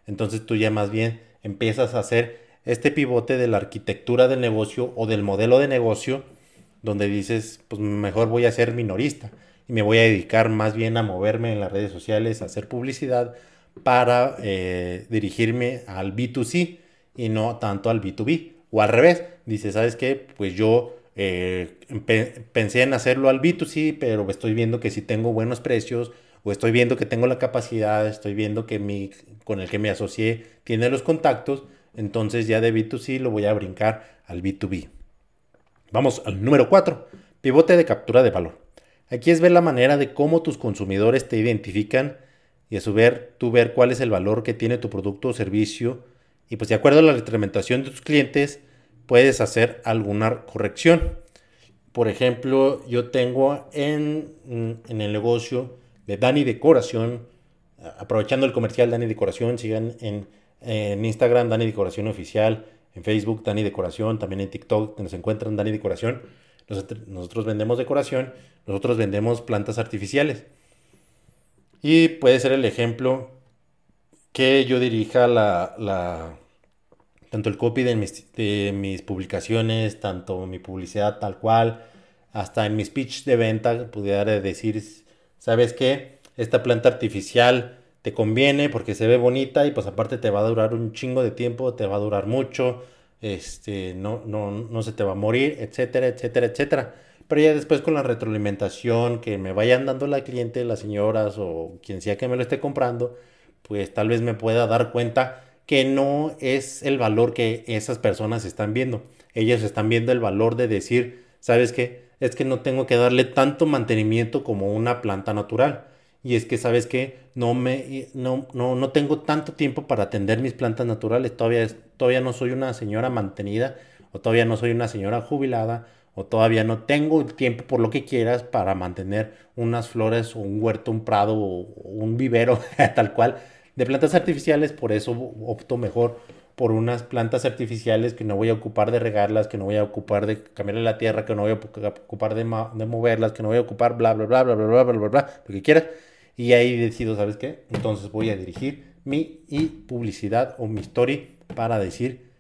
A: Entonces tú ya más bien empiezas a hacer este pivote de la arquitectura del negocio o del modelo de negocio donde dices, pues mejor voy a ser minorista y me voy a dedicar más bien a moverme en las redes sociales, a hacer publicidad para eh, dirigirme al B2C y no tanto al B2B. O al revés, dice, ¿sabes qué? Pues yo eh, pensé en hacerlo al B2C, pero estoy viendo que si tengo buenos precios o estoy viendo que tengo la capacidad, estoy viendo que mi, con el que me asocié tiene los contactos, entonces ya de B2C lo voy a brincar al B2B. Vamos al número 4, pivote de captura de valor. Aquí es ver la manera de cómo tus consumidores te identifican y a su ver, tú ver cuál es el valor que tiene tu producto o servicio y pues de acuerdo a la retroalimentación de tus clientes, puedes hacer alguna corrección. Por ejemplo, yo tengo en, el negocio de Dani Decoración, aprovechando el comercial Dani Decoración, sigan en, Instagram Dani Decoración Oficial, en Facebook Dani Decoración, también en TikTok nos encuentran Dani Decoración. Nosotros vendemos decoración, nosotros vendemos plantas artificiales. Y puede ser el ejemplo que yo dirija la, la tanto el copy de mis, de mis publicaciones, tanto mi publicidad tal cual, hasta en mi speech de venta pudiera decir, ¿sabes qué? Esta planta artificial te conviene porque se ve bonita y pues aparte te va a durar un chingo de tiempo, te va a durar mucho, este, no, no, no se te va a morir, etcétera, etcétera, etcétera. Pero ya después con la retroalimentación que me vayan dando la cliente, las señoras o quien sea que me lo esté comprando, pues tal vez me pueda dar cuenta que no es el valor que esas personas están viendo. Ellas están viendo el valor de decir, ¿sabes qué? Es que no tengo que darle tanto mantenimiento como una planta natural. Y es que, ¿sabes qué? No, me, no, no, no tengo tanto tiempo para atender mis plantas naturales. Todavía, todavía no soy una señora mantenida o todavía no soy una señora jubilada o todavía no tengo el tiempo por lo que quieras para mantener unas flores o un huerto, un prado o un vivero (laughs) tal cual de plantas artificiales, por eso opto mejor por unas plantas artificiales que no voy a ocupar de regarlas, que no voy a ocupar de cambiarle la tierra, que no voy a ocupar de, de moverlas, que no voy a ocupar bla, bla, bla, bla, bla, bla, bla, bla, bla, lo que quieras. Y ahí decido, ¿sabes qué? Entonces voy a dirigir mi y publicidad o mi story para decir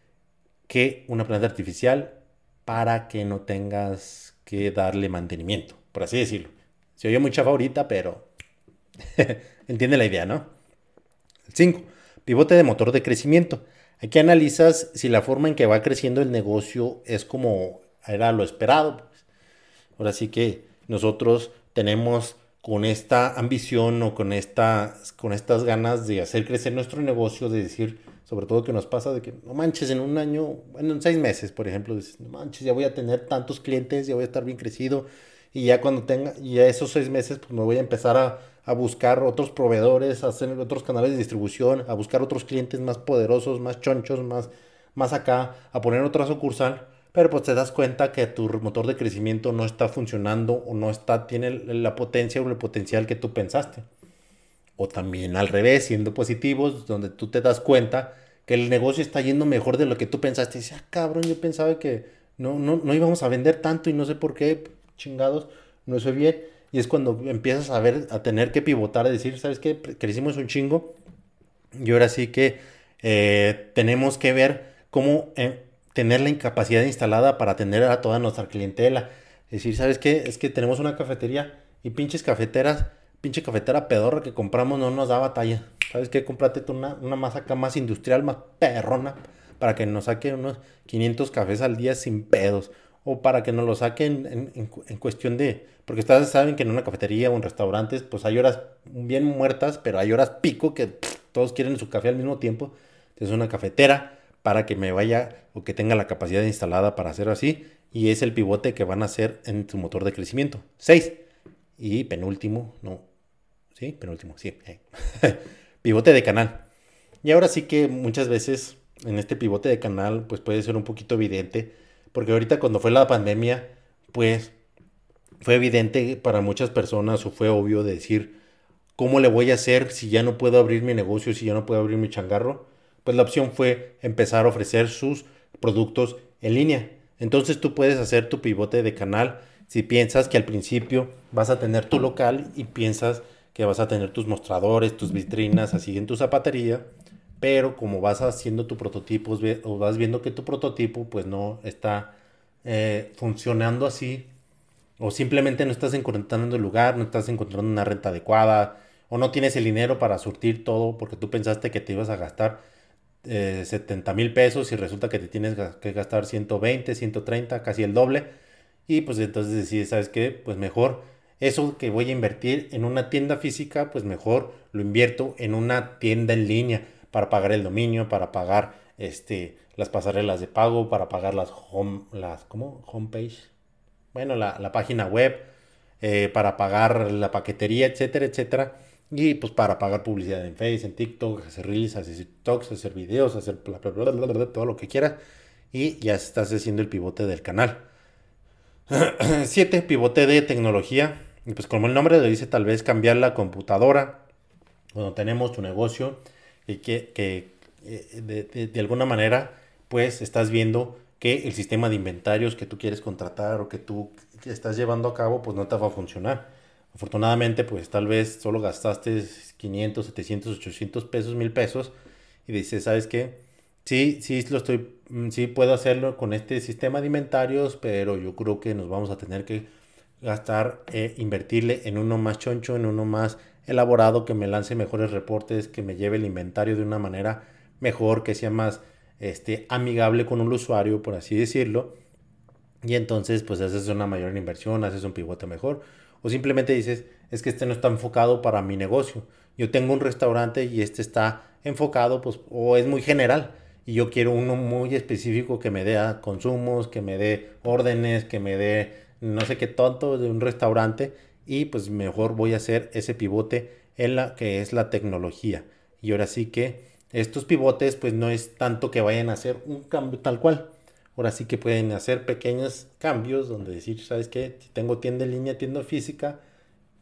A: que una planta artificial para que no tengas que darle mantenimiento, por así decirlo. Se oye muy favorita, pero (laughs) entiende la idea, ¿no? 5. Pivote de motor de crecimiento. Aquí analizas si la forma en que va creciendo el negocio es como era lo esperado. Pues. Ahora sí que nosotros tenemos con esta ambición o con, esta, con estas ganas de hacer crecer nuestro negocio, de decir, sobre todo que nos pasa de que, no manches, en un año, en seis meses, por ejemplo, dices, no manches, ya voy a tener tantos clientes, ya voy a estar bien crecido, y ya cuando tenga, ya esos seis meses, pues me voy a empezar a, a buscar otros proveedores, a hacer otros canales de distribución, a buscar otros clientes más poderosos, más chonchos, más, más acá, a poner otra sucursal pero pues te das cuenta que tu motor de crecimiento no está funcionando o no está, tiene la potencia o el potencial que tú pensaste. O también al revés, siendo positivos, donde tú te das cuenta que el negocio está yendo mejor de lo que tú pensaste. Y dices, ah, cabrón, yo pensaba que no, no, no íbamos a vender tanto y no sé por qué, chingados, no sé bien. Y es cuando empiezas a ver, a tener que pivotar, a decir, ¿sabes qué? Crecimos un chingo. Y ahora sí que eh, tenemos que ver cómo... Eh, tener la incapacidad instalada para atender a toda nuestra clientela. Es decir, ¿sabes qué? Es que tenemos una cafetería y pinches cafeteras, pinche cafetera pedorra que compramos no nos da batalla. ¿Sabes qué? Cómprate tú una, una masa acá más industrial, más perrona, para que nos saquen unos 500 cafés al día sin pedos. O para que nos lo saquen en, cuestión de... Porque ustedes saben que en una cafetería o en restaurantes, pues hay horas bien muertas, pero hay horas pico que todos quieren su café al mismo tiempo. Es una cafetera para que me vaya o que tenga la capacidad instalada para hacerlo así. Y es el pivote que van a hacer en su motor de crecimiento. 6. Y penúltimo, no. ¿Sí? Penúltimo, sí. Eh. (laughs) pivote de canal. Y ahora sí que muchas veces en este pivote de canal pues puede ser un poquito evidente. Porque ahorita cuando fue la pandemia pues fue evidente para muchas personas o fue obvio decir cómo le voy a hacer si ya no puedo abrir mi negocio, si ya no puedo abrir mi changarro pues la opción fue empezar a ofrecer sus productos en línea. Entonces tú puedes hacer tu pivote de canal si piensas que al principio vas a tener tu local y piensas que vas a tener tus mostradores, tus vitrinas así en tu zapatería, pero como vas haciendo tu prototipo o vas viendo que tu prototipo pues no está eh, funcionando así o simplemente no estás encontrando el lugar, no estás encontrando una renta adecuada o no tienes el dinero para surtir todo porque tú pensaste que te ibas a gastar 70 eh, mil pesos y resulta que te tienes que gastar 120, 130, casi el doble. Y pues entonces decides, ¿sabes qué? Pues mejor eso que voy a invertir en una tienda física, pues mejor lo invierto en una tienda en línea para pagar el dominio, para pagar este, las pasarelas de pago, para pagar las home, las, ¿cómo? Homepage. Bueno, la, la página web, eh, para pagar la paquetería, etcétera, etcétera y pues para pagar publicidad en Facebook, en TikTok, hacer reels, hacer TikToks, hacer videos, hacer todo lo que quieras. Y ya estás haciendo el pivote del canal. (clears throat) 7. Pivote de tecnología. Y pues como el nombre lo dice, tal vez cambiar la computadora. Cuando tenemos tu negocio y que, que eh, de, de, alguna manera pues estás viendo que el sistema de inventarios que tú quieres contratar o que tú estás llevando a cabo pues no te va a funcionar Afortunadamente, pues tal vez solo gastaste 500, 700, 800 pesos, 1000 pesos y dices, ¿sabes qué? Sí, sí lo estoy, mm, sí puedo hacerlo con este sistema de inventarios, pero yo creo que nos vamos a tener que gastar, eh, invertirle en uno más choncho, en uno más elaborado, que me lance mejores reportes, que me lleve el inventario de una manera mejor, que sea más este, amigable con un usuario, por así decirlo. Y entonces, pues haces una mayor inversión, haces un pivote mejor. O simplemente dices, es que este no está enfocado para mi negocio. Yo tengo un restaurante y este está enfocado, pues, o es muy general. Y yo quiero uno muy específico que me dé consumos, que me dé órdenes, que me dé no sé qué tonto de un restaurante. Y pues mejor voy a hacer ese pivote en la que es la tecnología. Y ahora sí que estos pivotes, pues no es tanto que vayan a hacer un cambio tal cual Ahora sí que pueden hacer pequeños cambios donde decir, ¿sabes qué? Si tengo tienda en línea, tienda física,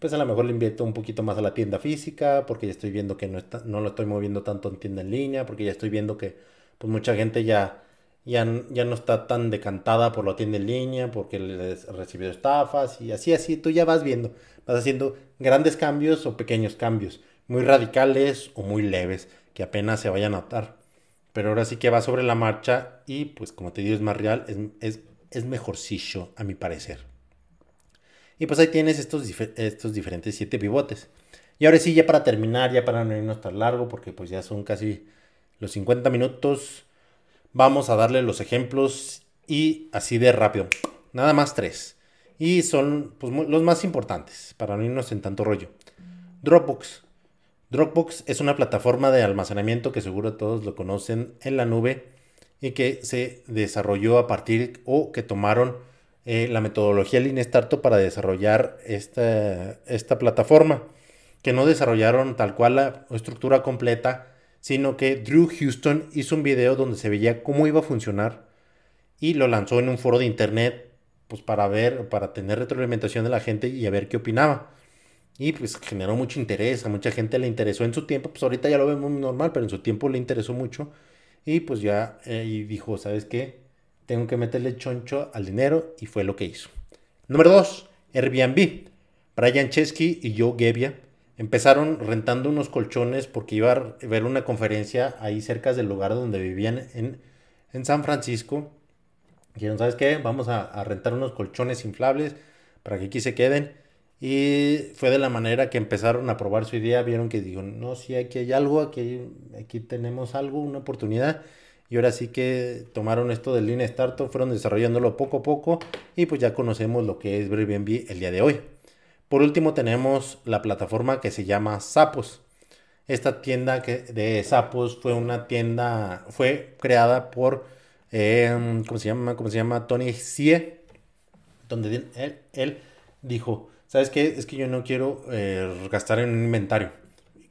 A: pues a lo mejor le invierto un poquito más a la tienda física porque ya estoy viendo que no, está, no lo estoy moviendo tanto en tienda en línea, porque ya estoy viendo que pues mucha gente ya, ya, ya no está tan decantada por la tienda en línea porque les recibido estafas y así, así, tú ya vas viendo, vas haciendo grandes cambios o pequeños cambios, muy radicales o muy leves, que apenas se vayan a notar pero ahora sí que va sobre la marcha y pues como te digo es más real, es, es, es mejorcillo a mi parecer. Y pues ahí tienes estos, estos diferentes siete pivotes. Y ahora sí, ya para terminar, ya para no irnos tan largo, porque pues ya son casi los 50 minutos, vamos a darle los ejemplos y así de rápido. Nada más tres. Y son pues, los más importantes, para no irnos en tanto rollo. Dropbox. Dropbox es una plataforma de almacenamiento que seguro todos lo conocen en la nube y que se desarrolló a partir o que tomaron eh, la metodología Lean Startup para desarrollar esta, esta plataforma, que no desarrollaron tal cual la estructura completa, sino que Drew Houston hizo un video donde se veía cómo iba a funcionar y lo lanzó en un foro de internet pues para ver, para tener retroalimentación de la gente y a ver qué opinaba. Y pues generó mucho interés, a mucha gente le interesó en su tiempo, pues ahorita ya lo vemos normal, pero en su tiempo le interesó mucho. Y pues ya eh, y dijo, ¿sabes qué? Tengo que meterle choncho al dinero y fue lo que hizo. Número 2, Airbnb. Brian Chesky y Joe Gebbia empezaron rentando unos colchones porque iba a ver una conferencia ahí cerca del lugar donde vivían en, en San Francisco. Dijeron, ¿sabes qué? Vamos a, rentar unos colchones inflables para que aquí se queden y fue de la manera que empezaron a probar su idea, vieron que digo, no, sí, aquí hay algo, aquí, aquí tenemos algo, una oportunidad. Y ahora sí que tomaron esto del Lean Startup, fueron desarrollándolo poco a poco y pues ya conocemos lo que es Airbnb el día de hoy. Por último tenemos la plataforma que se llama Sapos. Esta tienda de Sapos fue una tienda, fue creada por, em, ¿cómo se llama? ¿Cómo se llama? Tony Sie, donde él, él dijo, ¿sabes qué? Es que yo no quiero eh, gastar en un inventario.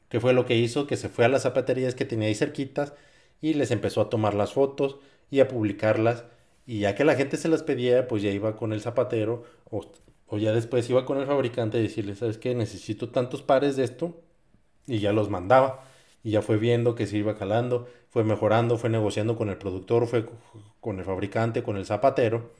A: ¿Qué fue lo que hizo? Que se fue a las zapaterías que tenía ahí cerquitas y les empezó a tomar las fotos y a publicarlas. Y ya que la gente se las pedía, pues ya iba con el zapatero o, o ya después iba con el fabricante y decirle, ¿sabes qué? Necesito tantos pares de esto y ya los mandaba. Y ya fue viendo que se iba calando, fue mejorando, fue negociando con el productor, fue con el fabricante, con el zapatero.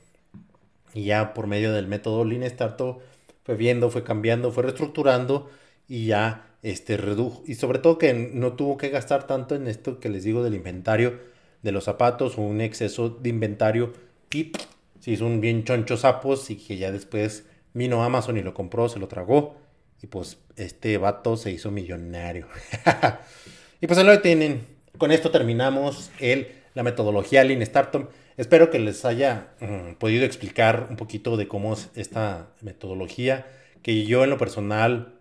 A: Y ya por medio del método Lean Startup fue viendo, fue cambiando, fue reestructurando y ya este redujo. Y sobre todo que no tuvo que gastar tanto en esto que les digo del inventario de los zapatos o un exceso de inventario y se hizo un bien choncho sapos y que ya después vino Amazon y lo compró, se lo tragó y pues este vato se hizo millonario. (laughs) y pues ahí lo tienen. Con esto terminamos el, la metodología Lean Startup. Espero que les haya mm, podido explicar un poquito de cómo es esta metodología que yo en lo personal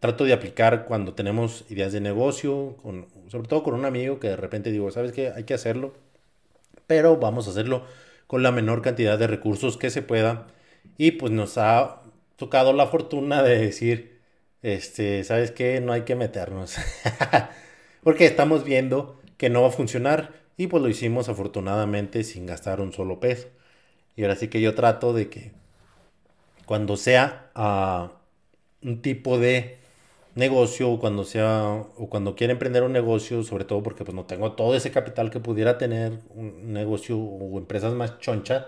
A: trato de aplicar cuando tenemos ideas de negocio, con, sobre todo con un amigo que de repente digo, ¿sabes qué? Hay que hacerlo, pero vamos a hacerlo con la menor cantidad de recursos que se pueda. Y pues nos ha tocado la fortuna de decir, este, ¿sabes qué? No hay que meternos. (laughs) Porque estamos viendo que no va a funcionar y pues lo hicimos afortunadamente sin gastar un solo peso. Y ahora sí que yo trato de que cuando sea uh, un tipo de negocio o cuando sea o cuando quiera emprender un negocio, sobre todo porque pues no tengo todo ese capital que pudiera tener un negocio o empresas más chonchas,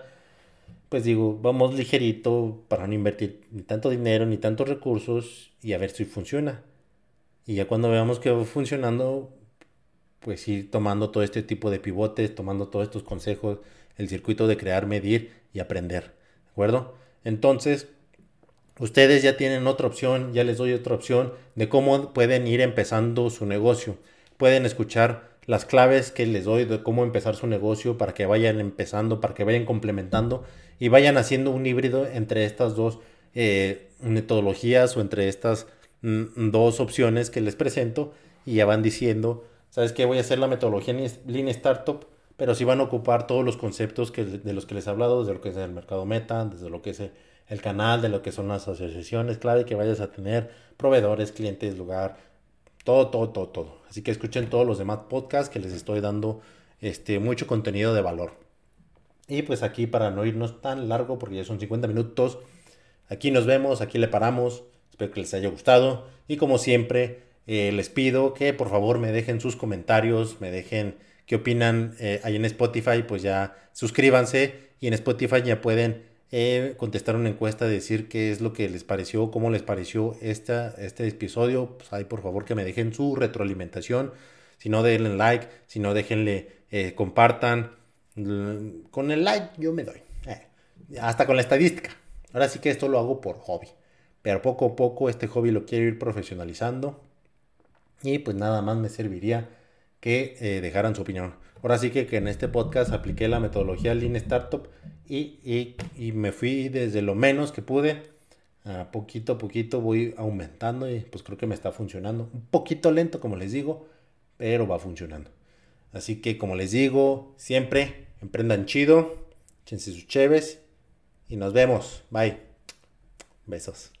A: pues digo, vamos ligerito para no invertir ni tanto dinero ni tantos recursos y a ver si funciona. Y ya cuando veamos que va funcionando, pues ir tomando todo este tipo de pivotes, tomando todos estos consejos, el circuito de crear, medir y aprender. ¿De acuerdo? Entonces, ustedes ya tienen otra opción, ya les doy otra opción de cómo pueden ir empezando su negocio. Pueden escuchar las claves que les doy de cómo empezar su negocio para que vayan empezando, para que vayan complementando y vayan haciendo un híbrido entre estas dos eh, metodologías o entre estas mm, dos opciones que les presento y ya van diciendo, ¿sabes qué? Voy a hacer la metodología Lean Startup, pero si van a ocupar todos los conceptos que, de los que les he hablado, desde lo que es el mercado meta, desde lo que es el canal, de lo que son las asociaciones, clave que vayas a tener, proveedores, clientes, lugar, todo, todo, todo, todo. Así que escuchen todos los demás podcasts que les estoy dando este, mucho contenido de valor. Y pues aquí para no irnos tan largo, porque ya son 50 minutos, aquí nos vemos, aquí le paramos. Espero que les haya gustado. Y como siempre, eh, les pido que por favor me dejen sus comentarios, me dejen qué opinan eh, ahí en Spotify, pues ya suscríbanse y en Spotify ya pueden eh, contestar una encuesta, decir qué es lo que les pareció, cómo les pareció este episodio. Pues ahí por favor que me dejen su retroalimentación. Si no, denle like, si no, déjenle, eh, compartan. Con el like yo me doy. Eh, hasta con la estadística. Ahora sí que esto lo hago por hobby. Pero poco a poco este hobby lo quiero ir profesionalizando. Y pues nada más me serviría que dejaran su opinión. Ahora sí que, que en este podcast apliqué la metodología Lean Startup y, me fui desde lo menos que pude. A poquito a poquito voy aumentando y pues creo que me está funcionando. Un poquito lento como les digo, pero va funcionando. Así que como les digo, siempre emprendan chido, échense sus cheves y nos vemos. Bye. Besos.